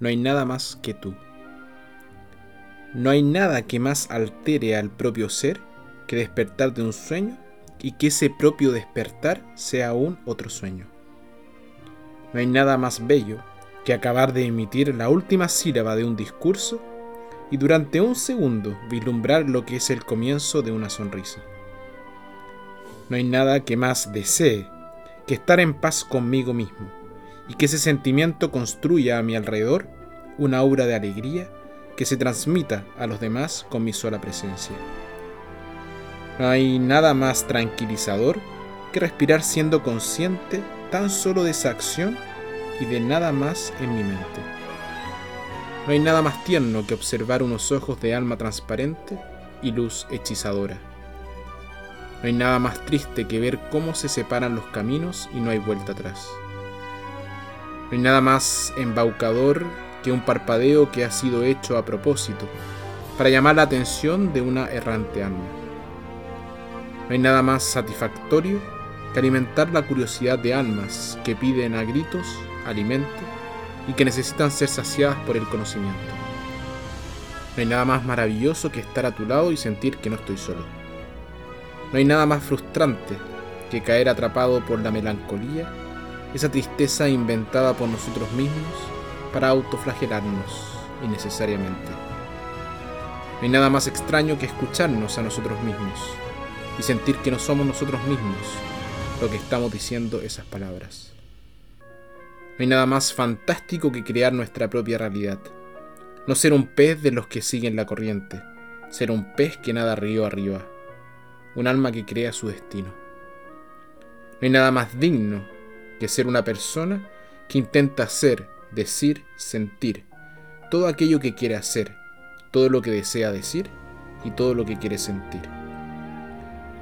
No hay nada más que tú. No hay nada que más altere al propio ser que despertar de un sueño y que ese propio despertar sea aún otro sueño. No hay nada más bello que acabar de emitir la última sílaba de un discurso y durante un segundo vislumbrar lo que es el comienzo de una sonrisa. No hay nada que más desee que estar en paz conmigo mismo y que ese sentimiento construya a mi alrededor una obra de alegría que se transmita a los demás con mi sola presencia. No hay nada más tranquilizador que respirar siendo consciente tan solo de esa acción y de nada más en mi mente. No hay nada más tierno que observar unos ojos de alma transparente y luz hechizadora. No hay nada más triste que ver cómo se separan los caminos y no hay vuelta atrás. No hay nada más embaucador que un parpadeo que ha sido hecho a propósito para llamar la atención de una errante alma. No hay nada más satisfactorio que alimentar la curiosidad de almas que piden a gritos alimento y que necesitan ser saciadas por el conocimiento. No hay nada más maravilloso que estar a tu lado y sentir que no estoy solo. No hay nada más frustrante que caer atrapado por la melancolía, esa tristeza inventada por nosotros mismos para autoflagelarnos innecesariamente. No hay nada más extraño que escucharnos a nosotros mismos y sentir que no somos nosotros mismos lo que estamos diciendo esas palabras. No hay nada más fantástico que crear nuestra propia realidad. No ser un pez de los que siguen la corriente, ser un pez que nada río arriba, un alma que crea su destino. No hay nada más digno que ser una persona que intenta ser, decir, sentir todo aquello que quiere hacer, todo lo que desea decir y todo lo que quiere sentir.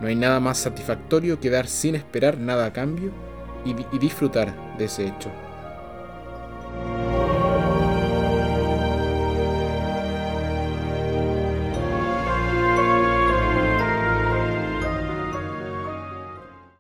No hay nada más satisfactorio que dar sin esperar nada a cambio y, y disfrutar de ese hecho.